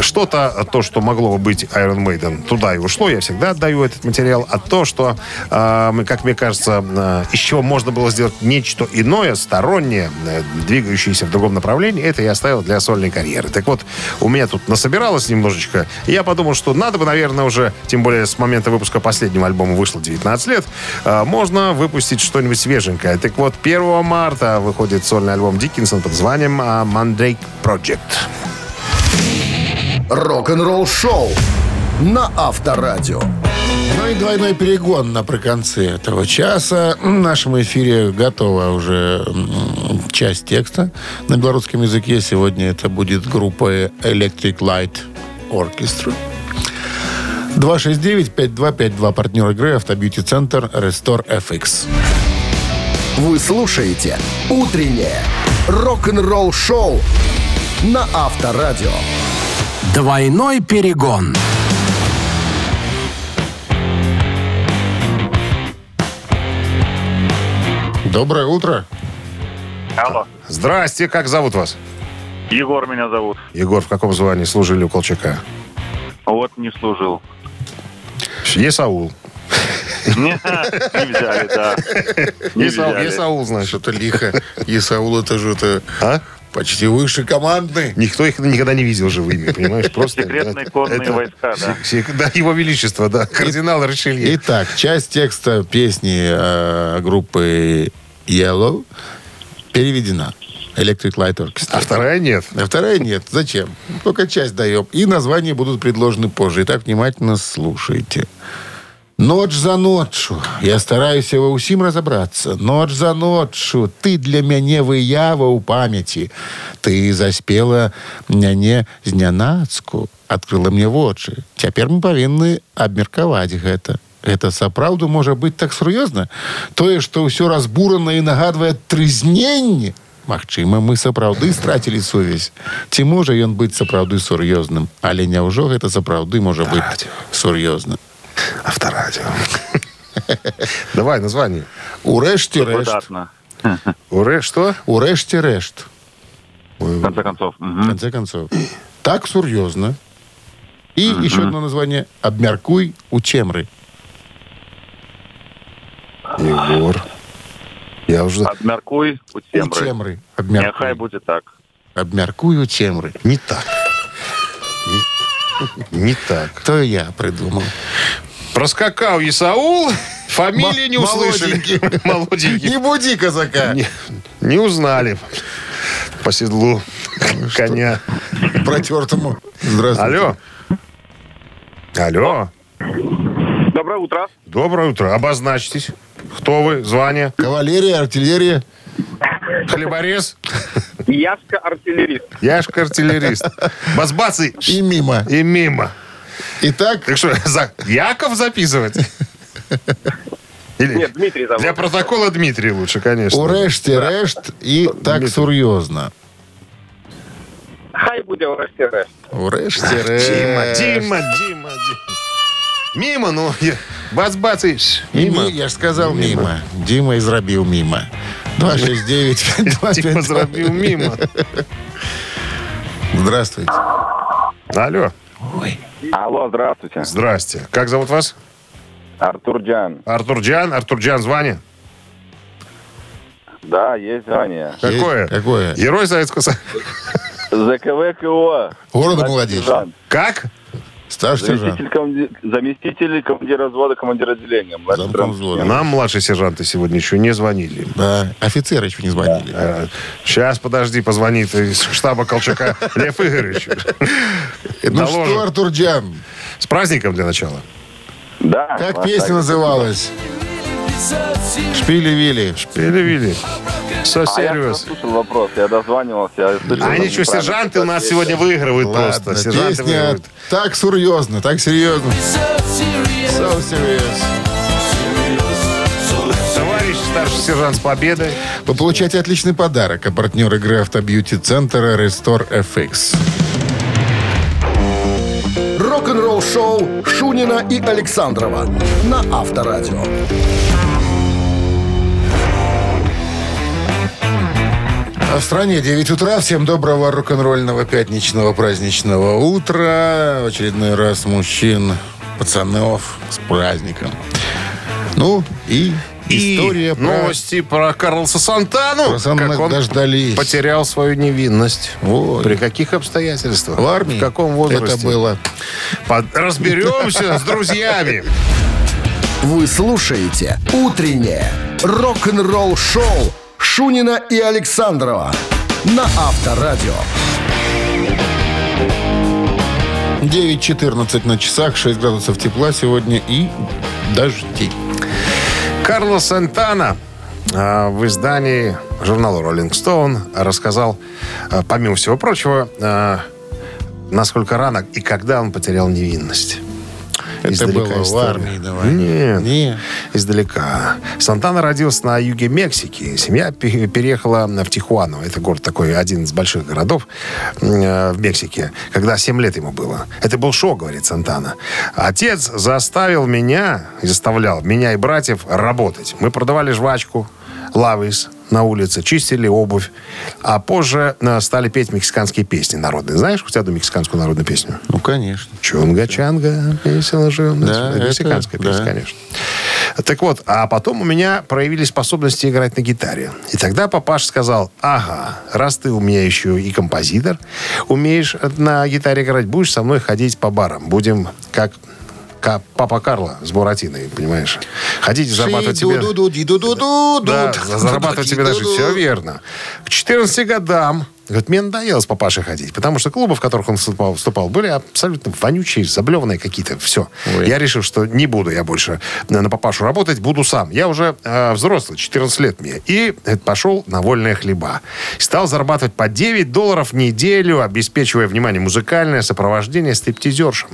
Что-то, то, что могло бы быть Iron Maiden, туда и ушло. Я всегда отдаю этот материал. А то, что, э, как мне кажется, э, из чего можно было сделать нечто иное, стороннее, э, двигающееся в другом направлении, это я оставил для сольной карьеры. Так вот, у меня тут насобиралось немножечко. Я подумал, что надо бы, наверное, уже, тем более с момента выпуска последнего альбома вышло 19 лет, э, можно выпустить что-нибудь свеженькое. Так вот, 1 марта выходит сольный альбом Диккенсон под названием э, Mandrake Project. Рок-н-ролл шоу на Авторадио. Ну и двойной перегон наприконцы этого часа. В нашем эфире готова уже часть текста на белорусском языке. Сегодня это будет группа Electric Light Orchestra. 269-5252. Партнер игры Автобьюти-центр Restore FX. Вы слушаете «Утреннее рок-н-ролл шоу» на Авторадио. Двойной перегон. Доброе утро. Алло. Здрасте, как зовут вас? Егор меня зовут. Егор, в каком звании служили у Колчака? Вот не служил. Есаул. Не, не взяли, да. Не Есаул, взяли. Есаул, значит. Что-то лихо. Исаул это же это А? почти выше командный. Никто их никогда не видел живыми, понимаешь? Просто Секретные это- конные это- войска, да. Сек- Да, его величество, да. Кардинал Ришелье. Итак, часть текста песни э, группы Yellow переведена. Electric Light Orchestra. А вторая нет. А вторая нет. Зачем? Только часть даем. И названия будут предложены позже. Итак, внимательно слушайте. Ночь за ночью. Я стараюся ва ўсім разобраться. Ночь за ночью. Ты для мяне выява ў памяці. Ты заспела мяне знянацку. Адкрыла мне вочы. Цяпер мы павінны абмеркаваць гэта. Гэта сапраўду можа быць так сур'ёзна. Тое, што ўсё разбурана і нагадвае трызненне, Магчыма, мы сапраўды страцілі сувязь. Ці можа ён быць сапраўды сур'ёзным, але няўжо гэта сапраўды можа быць Радио. Авторадио. [laughs] Давай название. Рэшт. Выдатно. Уре, что? Урэшце рэшт. В конце концов. В конце концов. [clears throat] Так сур'ёзна. И еще одно название. Обмяркуй у цемры. Егор. Я уже... Обмяркуй у У темры. цемры. Нехай Обмяркуй. будет так. Обмяркуй у цемры. Не так. Не, не так. То я придумал. Проскакал Исаул, [laughs] фамилии не М- услышали. [laughs] Молоденький. Не буди казака. Не, не узнали по седлу коня. Протертому. Здравствуйте. Алло. Алло. Доброе утро. Доброе утро. Обозначьтесь. Кто вы? Звание? Кавалерия, артиллерия. Хлеборез? Яшка артиллерист. Яшка артиллерист. Базбацы. И мимо. И мимо. Итак, Так что, [laughs] за... Яков записывать? Или... Нет, Дмитрий зовут. Для протокола Дмитрий лучше, конечно. урэшце рэшт і так Дмитрий. сур'ёзна. Хай буде врешті-решт. Урэшце Дима, рэшт. Дима, Дима, Дима. Мимо, ну, я- бац-бац и ш, мимо. Мимо. Я ж сказал мимо. Дима і зрабіў мимо. 269 Дима зрабіў мимо. Здравствуйте. Алло, Алло, здравствуйте. здрасте. Как зовут вас? Артур Джан. Артур Джан. Артур Джан, звание? Да, есть звание. Какое? Какое? Герой Советского Союза. ЗКВ КО. Города молодец. Как? Старший сержант. Заместитель, комди- заместитель командира взвода, командир отделения. сержант. взвода. Нам младшие сержанты сегодня еще не звонили. Да, офицеры еще не звонили. Сейчас, подожди, позвонит из штаба Колчака Лев Игоревич. Ну что, Артур Джан, С праздником для начала. Да. как песня называлась? Шпили-вили. Перевели. So А я serious. слушал вопрос, я дозванивался. Я слышал, А ничего, сержанты у нас сказали. сегодня выигрывают Ладно, просто. Сержанты песня выигрывают. так серьезно, так серьезно. So serious. Товарищ старший сержант с победой. Вы получаете отличный подарок. А партнер игры автобьюти-центра Restore FX. Рок-н-ролл шоу Шунина и Александрова на Авторадио. В стране 9 утра. Всем доброго рок-н-ролльного пятничного праздничного утра. В очередной раз мужчин, пацанов с праздником. Ну и И история про... новости про Карлоса Сантану. Про Сантану как он дождались. потерял свою невинность. Ой. При каких обстоятельствах? В армии. В каком возрасте? Это было. Под- Разберемся с друзьями. Вы слушаете «Утреннее рок-н-ролл-шоу» Шунина и Александрова на Авторадио. 9.14 на часах, 6 градусов тепла сегодня и дожди. Карлос Сантана а, в издании журнала Rolling Stone рассказал, а, помимо всего прочего, а, насколько рано и когда он потерял невинность. Это Издалека было в история. армии, давай. Нет, Не. издалека. Сантана родился на юге Мексики. Семья пе- переехала в Тихуану. Это город такой, один из больших городов э, в Мексике, когда 7 лет ему было. Это был шок, говорит Сантана. Отец заставил меня, заставлял меня и братьев работать. Мы продавали жвачку, лавис на улице, чистили обувь, а позже э, стали петь мексиканские песни народные. Знаешь хоть одну мексиканскую народную песню? Ну, конечно. Чунга-чанга, весело живем. Да, это это- мексиканская песня, да. конечно. Так вот, а потом у меня проявились способности играть на гитаре. И тогда папаша сказал, ага, раз ты у меня еще и композитор, умеешь на гитаре играть, будешь со мной ходить по барам. Будем как Ка- папа Карло с Буратиной, понимаешь? Ходите, зарабатывать себе... Да, зарабатывать себе даже. Все верно. К 14 годам, говорит, мне надоело с папашей ходить, потому что клубы, в которых он вступал, вступал, были абсолютно вонючие, заблеванные какие-то. Все. Ой. Я решил, что не буду я больше на папашу работать, буду сам. Я уже э, взрослый, 14 лет мне. И пошел на вольные хлеба. Стал зарабатывать по 9 долларов в неделю, обеспечивая, внимание, музыкальное сопровождение стриптизершем.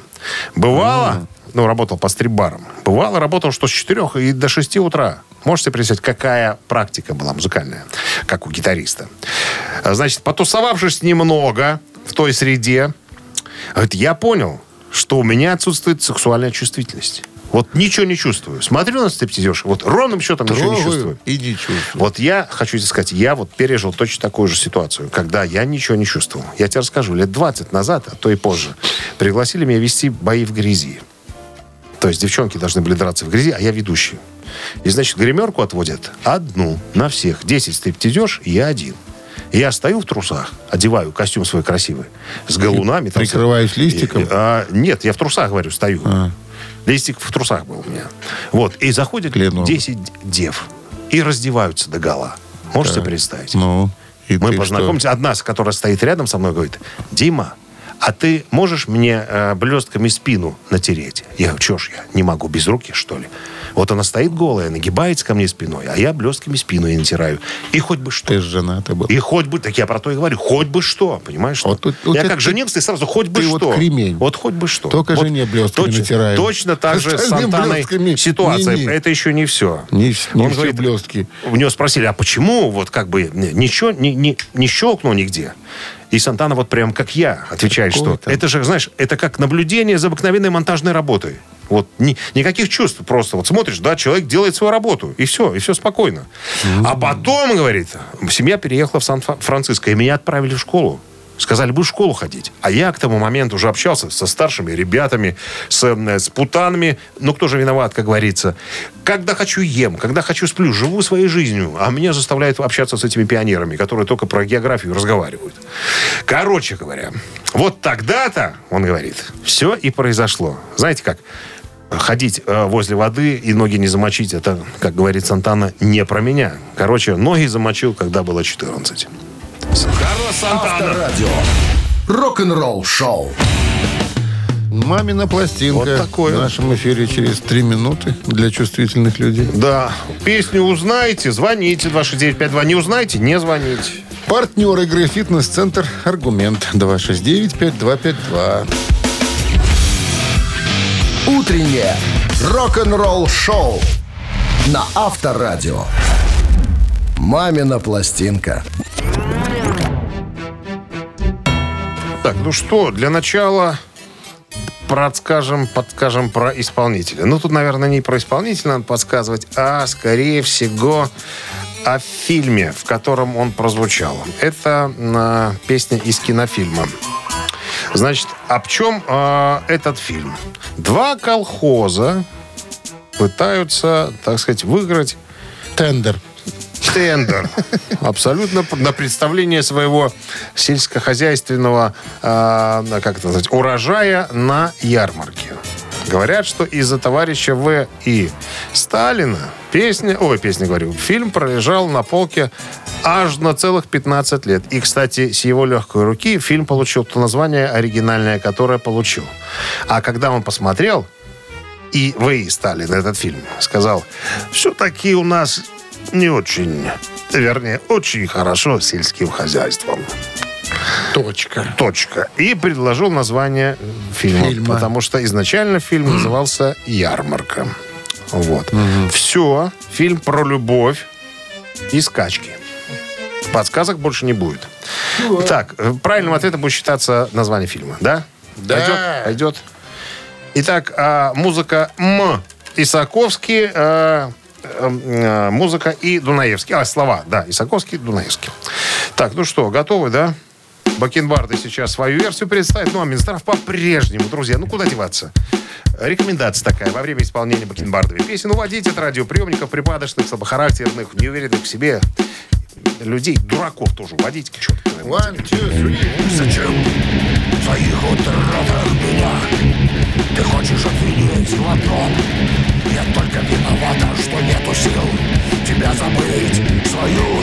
Бывало, ну, работал по стрип-барам. Бывало, работал что с 4 и до 6 утра. Можете представить, какая практика была музыкальная, как у гитариста. А, Значит, потусовавшись немного в той среде, говорит, я понял, что у меня отсутствует сексуальная чувствительность. Вот ничего не чувствую. Смотрю на стриптизершу, вот ровным счетом ничего не чувствую. Трогаю и не чувствую. Вот я хочу тебе сказать, я вот пережил точно такую же ситуацию, когда я ничего не чувствовал. Я тебе расскажу, лет 20 назад, а то и позже, пригласили меня вести бои в грязи. То есть девчонки должны были драться в грязи, а я ведущий. И, значит, гримерку отводят одну на всех. 10 стриптизерш, и я один. Я стою в трусах, одеваю костюм свой красивый, с галунами. там прикрываюсь всё. листиком? И- а, нет, я в трусах, говорю, стою. А. Листик в трусах был у меня. Вот. И заходит Кленовый. 10 дев. И раздеваются до гола. Можете представить? Ну, и Мы познакомимся. Одна, с- которая стоит рядом со мной, говорит, Дима, а ты можешь мне э, блестками спину натереть? Я говорю, что ж я, не могу, без руки, что ли? Вот она стоит голая, нагибается ко мне спиной, а я блестками спину ей натираю. И хоть бы что. Ты же женатый был. И хоть бы, так я про то и говорю, хоть бы что, понимаешь? Что? Вот вот я это как женился, и сразу хоть бы ты вот что. кремень. Вот хоть бы что. Только Вот жене блестками точно, натираем. Точно так же с Сантаной ситуация. не-не. Это еще не все. Не, не Он все говорит, блестки. у него спросили, а почему вот как бы ничего не, не, не щелкнул нигде? И Сантана вот прям как я отвечает, что там? это же, знаешь, это как наблюдение за обыкновенной монтажной работой. Вот ни- никаких чувств, просто вот смотришь, да, человек делает свою работу, и все, и все спокойно. А потом, говорит, семья переехала в Сан-Франциско, и меня отправили в школу. Сказали, будешь в школу ходить. А я к тому моменту уже общался со старшими ребятами, с, э, с путанами. Ну, кто же виноват, как говорится. Когда хочу ем, когда хочу сплю, живу своей жизнью. А меня заставляют общаться с этими пионерами, которые только про географию разговаривают. Короче говоря, вот тогда-то, он говорит, все и произошло. Знаете как? Ходить э, возле воды и ноги не замочить, это, как говорит Сантана, не про меня. Короче, ноги замочил, когда было 14. Карлос Сантана. Авторадио. Рок-н-ролл шоу. Мамина пластинка Вот такое. в нашем эфире через три минуты для чувствительных людей. Да, песню узнаете, звоните 26952. Не узнаете, не звоните. Партнер игры «Фитнес-центр Аргумент» 269-5252. Утреннее рок-н-ролл шоу на Авторадио. Мамина пластинка. Так, ну что, для начала подскажем, подскажем про исполнителя. Ну, тут, наверное, не про исполнителя надо подсказывать, а, скорее всего, о фильме, в котором он прозвучал. Это э, песня из кинофильма. Значит, об чем э, этот фильм? Два колхоза пытаются, так сказать, выиграть Тендер. Тендер. Абсолютно на представление своего сельскохозяйственного э, как это назвать, урожая на ярмарке. Говорят, что из-за товарища В. И. Сталина песня, ой, песня говорю, фильм пролежал на полке аж на целых 15 лет. И, кстати, с его легкой руки фильм получил то название оригинальное, которое получил. А когда он посмотрел, и вы, Сталин, этот фильм, сказал, все-таки у нас не очень, вернее, очень хорошо сельским хозяйством. Точка. Точка. И предложил название фильма. Фильма. Потому что изначально фильм назывался «Ярмарка». Вот. Все. Фильм про любовь и скачки. Подсказок больше не будет. Так, э, правильным ответом будет считаться название фильма, да? Да. Пойдет? Пойдет. Итак, а, музыка М. Исаковский, э, музыка и Дунаевский. А, слова, да, Исаковский, Дунаевский. Так, ну что, готовы, да? Бакенбарды сейчас свою версию представят. Ну, а Минздрав по-прежнему, друзья, ну куда деваться? Рекомендация такая. Во время исполнения бакенбардовой песен уводить от радиоприемников припадочных, слабохарактерных, неуверенных в себе людей, дураков тоже уводить. One, two, three. Зачем в твоих утратах меня Ты хочешь обвинить в одном Я только виновата, что нету сил Тебя забыть, свою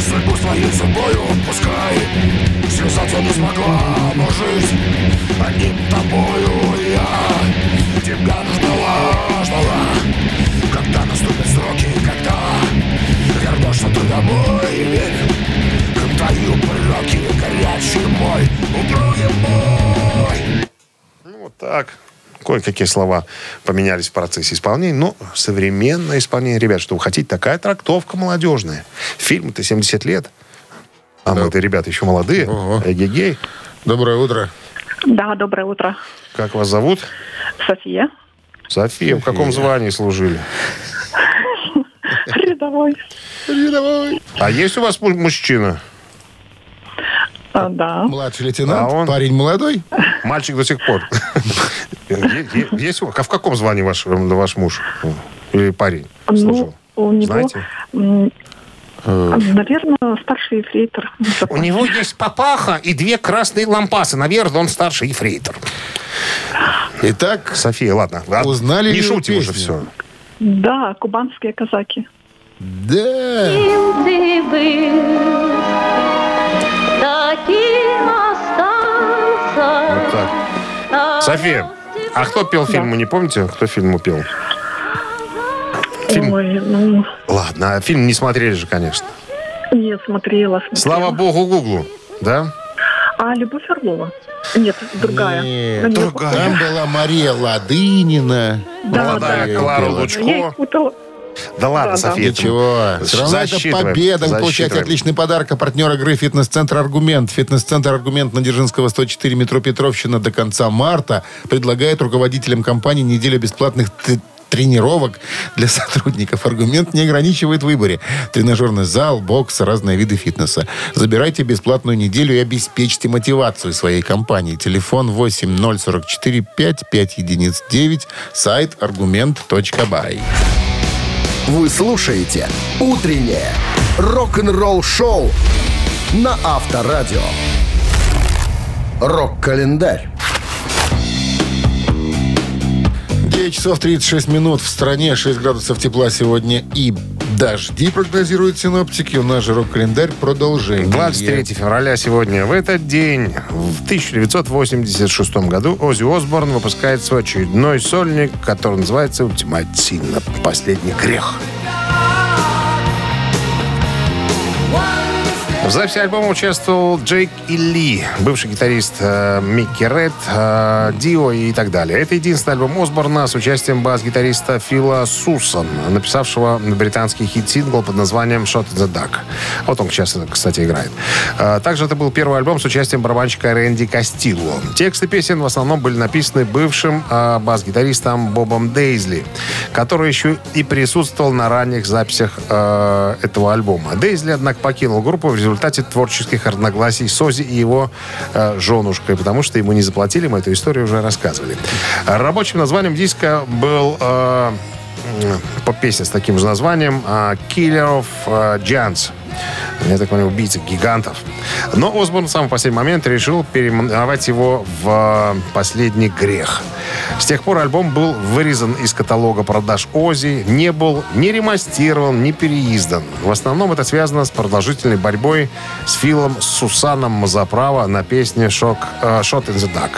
Судьбу своей судьбою Пускай связаться не смогла Но жизнь одним тобою я Тебя ждала, ждала Когда наступят сроки, когда Вернешься ты домой, верь Твои упреки, горячий мой, упругий мой. Ну, вот так. Кое-какие слова поменялись в процессе исполнения. Но современное исполнение, ребят, что вы хотите, такая трактовка молодежная. Фильм-то 70 лет. А мы-то, ребята, еще молодые. Ого. Эгегей. Доброе утро. Да, доброе утро. Как вас зовут? София. София. В каком звании служили? Рядовой. А есть у вас му- мужчина? А, да. Младший лейтенант. А он? Парень молодой. Мальчик до сих пор. Е- Есть а в каком звании ваш, ваш муж? Или парень Ну, служил? у него, Знаете? наверное, старший ефрейтор. У него есть папаха и две красные лампасы. Наверное, он старший ефрейтор. Итак, София, ладно. ладно. Узнали Не шутим уже все. Да, кубанские казаки. да. ты был, таким остался. Вот так. София, а кто пел фильм, вы не помните, кто фильм пел? Фильм? Ой, ну, Ладно, а фильм не смотрели же, конечно. нет, смотрела, смотрела. Слава богу, Гуглу, да? А, Любовь Орлова? Нет, другая. Нет, другая. Там была Мария Ладынина. Да, Молодая да. Клара. Лучко. Я их путала. Да ладно, Да. София. Ничего. Все равно это победа. Вы получаете отличный подарок. А партнер игры «Фитнес-центр Аргумент». «Фитнес-центр Аргумент» на Дзержинского 104 метро Петровщина до конца марта предлагает руководителям компании неделю бесплатных тренировок для сотрудников. Аргумент не ограничивает в выборе. Тренажерный зал, бокс, разные виды фитнеса. Забирайте бесплатную неделю и обеспечьте мотивацию своей компании. Телефон 8044 55 единиц 9. Сайт аргумент.бай. Вы слушаете «Утреннее рок-н-ролл-шоу» на Авторадио. Рок-календарь. 9 часов 36 минут. В стране 6 градусов тепла сегодня и дожди прогнозируют синоптики. У нас же рок-календарь продолжение. 23 февраля сегодня. В этот день, в 1986 году, Оззи Осборн выпускает свой очередной сольник, который называется «Ультимативно последний грех». В записи альбома участвовал Джейк и Ли, бывший гитарист э, Микки Ред, э, Дио и так далее. Это единственный альбом Осборна с участием бас-гитариста Фила Сусан, написавшего британский хит-сингл под названием «Shot in the Duck». Вот он сейчас, кстати, играет. Э, также это был первый альбом с участием барабанщика Рэнди Кастилло. Тексты песен в основном были написаны бывшим э, бас-гитаристом Бобом Дейзли, который еще и присутствовал на ранних записях э, этого альбома. Дейзли, однако, покинул группу в результате творческих разногласий с Ози и его э, женушкой, потому что ему не заплатили, мы эту историю уже рассказывали. Рабочим названием диска был э, по песне с таким же названием э, «Killer of э, Giants». Я так понимаю, убийца гигантов. Но Осборн в самый последний момент решил переименовать его в «Последний грех». С тех пор альбом был вырезан из каталога продаж Ози, не был ни ремастирован, ни переиздан. В основном это связано с продолжительной борьбой с Филом Сусаном за право на песне «Шок, э, «Shot in the Dark».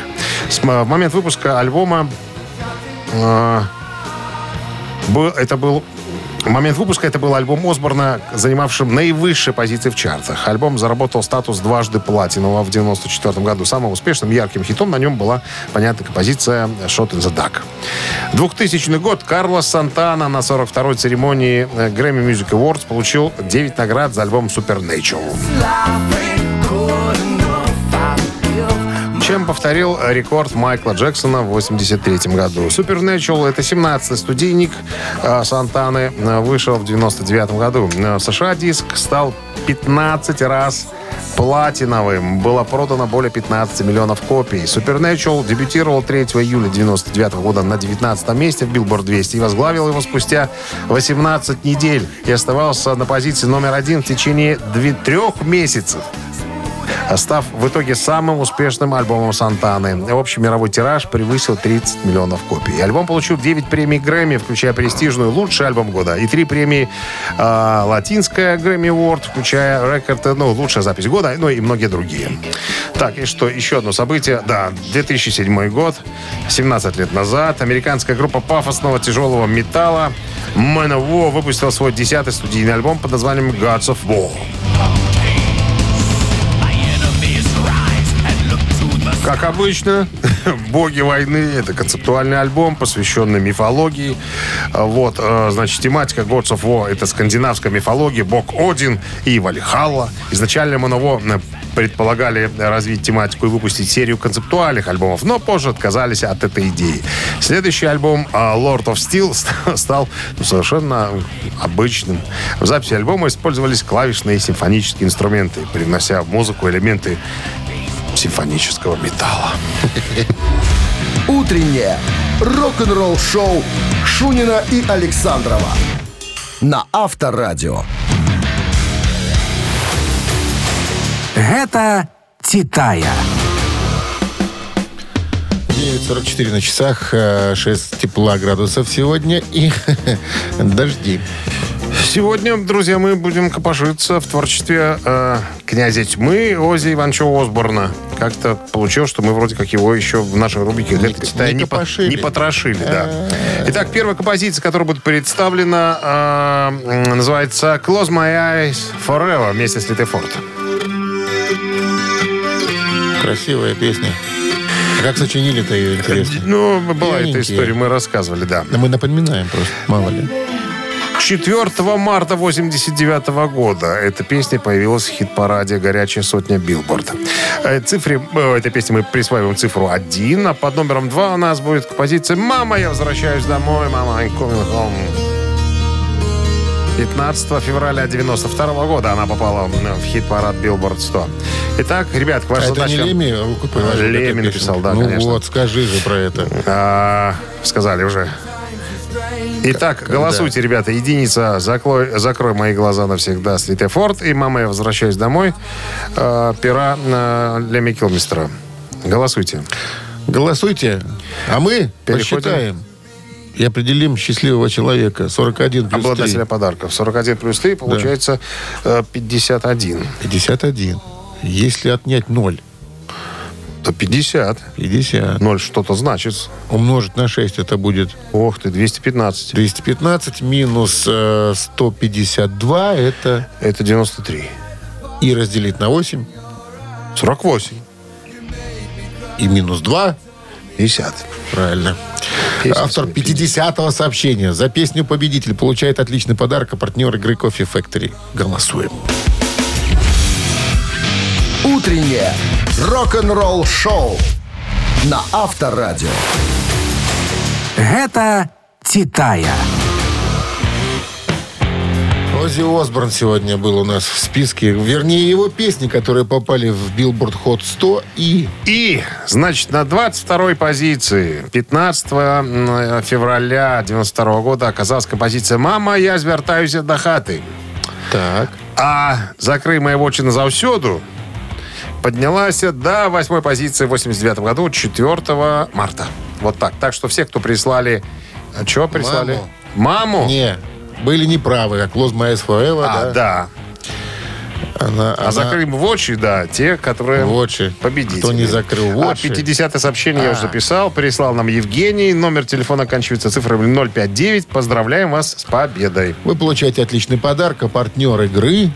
С м- в момент выпуска альбома э, был- это был в момент выпуска это был альбом Осборна, занимавшим наивысшие позиции в чартах. Альбом заработал статус дважды платинового в 94 году. Самым успешным ярким хитом на нем была, понятная композиция «Shot in the Duck». 2000 год Карлос Сантана на 42-й церемонии э, Grammy Music Awards получил 9 наград за альбом Supernatural. Чем повторил рекорд Майкла Джексона в 83 году. Supernatural — это 17-й студийник э, Сантаны, э, вышел в 99 году. Э, В США диск стал 15 раз платиновым. Было продано более 15 миллионов копий. Supernatural дебютировал 3 июля 99 года на 19 месте в Billboard 200 и возглавил его спустя 18 недель и оставался на позиции номер один в течение две- трех месяцев став в итоге самым успешным альбомом Сантаны. Общий мировой тираж превысил 30 миллионов копий. Альбом получил 9 премий Грэмми, включая престижную «Лучший альбом года», и 3 премии э, «Латинская Грэмми Award», включая рекорд, ну, «Лучшая запись года», ну и многие другие. Так, и что, еще одно событие. Да, 2007 год, 17 лет назад, американская группа пафосного тяжелого металла Man of War выпустила свой десятый студийный альбом под названием Gods of War. Как обычно, [laughs] «Боги войны» — это концептуальный альбом, посвященный мифологии. Вот, э, значит, тематика Gods of War — это скандинавская мифология, бог Один и Вальхалла. Изначально Маново э, предполагали развить тематику и выпустить серию концептуальных альбомов, но позже отказались от этой идеи. Следующий альбом э, Lord of Steel [laughs] ст- стал ну, совершенно обычным. В записи альбома использовались клавишные симфонические инструменты, привнося в музыку элементы симфонического металла. [laughs] Утреннее рок-н-ролл-шоу Шунина и Александрова на Авторадио. Гэта Титая. 9.44 на часах, э, 6 тепла градусов сегодня и [laughs] дожди. Сегодня, друзья, мы будем копошиться в творчестве э, князя тьмы Ози Иванчева Осборна. Как-то получилось, что мы вроде как его еще в нашей рубрике «Лето Китая» не по- не потрошили. Да. Итак, первая композиция, которая будет представлена, э, называется «Close My Eyes Forever» вместе с Литой Форд. Красивая песня. А как сочинили-то ее, интересно? Ну, была эта Пьяненькие. история, мы рассказывали, да. Да мы напоминаем просто, мало ли. 4 марта 89 года эта песня появилась в хит-параде «Горячая сотня Billboard». Э, Цифре, э, этой песне мы присваиваем цифру 1, а под номером 2 у нас будет композиция «Мама, я возвращаюсь домой, мама, I'm coming home». 15 февраля 92 года она попала в хит-парад Билборд 100. Итак, ребят, к А вашей это не задаче... Лемми? А Лемми эту песню? написал, да, Ну конечно. вот, скажи же про это. А, сказали уже. Итак, голосуйте, ребята. Единица «Закрой, закрой мои глаза навсегда» с Лите Форд. И «Мама, я возвращаюсь домой» э, пера э, Леми Килмистера. Голосуйте. Голосуйте, а мы Переходим. посчитаем и определим счастливого человека. 41 плюс Обладателя 3. подарков. 41 плюс 3 получается э, 51. 51. Если отнять 0, То 50. 50. Ноль что-то значит. Умножить на 6, это будет Ох ты, 215. 215 минус э, 152, это Это 93. И разделить на 8. 48. И минус 2. 50. Правильно. Песня Автор своя 50-го сообщения. За песню победитель получает отличный подарок, а партнер игры Coffee Factory. Голосуем. Утреннее рок-н-ролл-шоу на Авторадио. Гэта «Титая». Оззи Осборн сегодня был у нас в списке. Вернее, его песни, которые попали в Billboard Hot 100 и... И, значит, на 22-й позиции 15 м, февраля 92 года оказалась композиция «Мама, я звертаюся до хаты». Так. А «Закрый мои очи на завсёду» поднялась до восьмой позиции в 89 году, 4 марта. Вот так. Так что все, кто прислали... Что прислали? Маму. Маму? Не, были неправы, как My Eyes Forever, А, да? да. Она, А она- закрыли в очи, да, те, которые В очи. победители. Кто не закрыл в А очи. 50 сообщение я А. уже записал. Прислал нам Евгений. Номер телефона оканчивается цифрой 059. Поздравляем вас с победой. Вы получаете отличный подарок, а партнер игры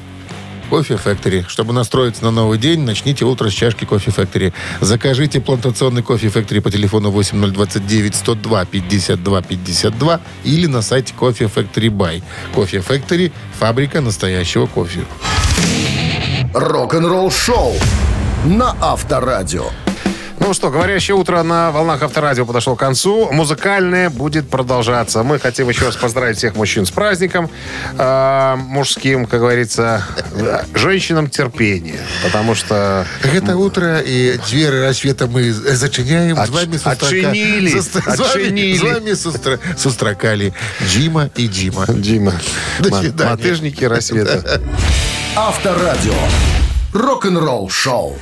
Кофе Factory. Чтобы настроиться на новый день, начните утро с чашки Кофе Factory. Закажите плантационный Кофе Factory по телефону 8029 102 52 52 или на сайте Кофе Factory Buy. Кофе Factory – фабрика настоящего кофе. Рок-н-ролл-шоу на Авторадио. Ну что, говорящее утро на волнах Авторадио подошло к концу. Музыкальное будет продолжаться. Мы хотим еще раз поздравить всех мужчин с праздником. э, мужским, как говорится, женщинам терпение. Потому что... Это утро и двери рассвета мы зачиняем. Отч- с вами с отчинили, с вами- отчинили. С вами с устра- с устракали Джима и Дима. Дима, До свидания. мотыжники рассвета. Авторадио. Рок-н-ролл-шоу.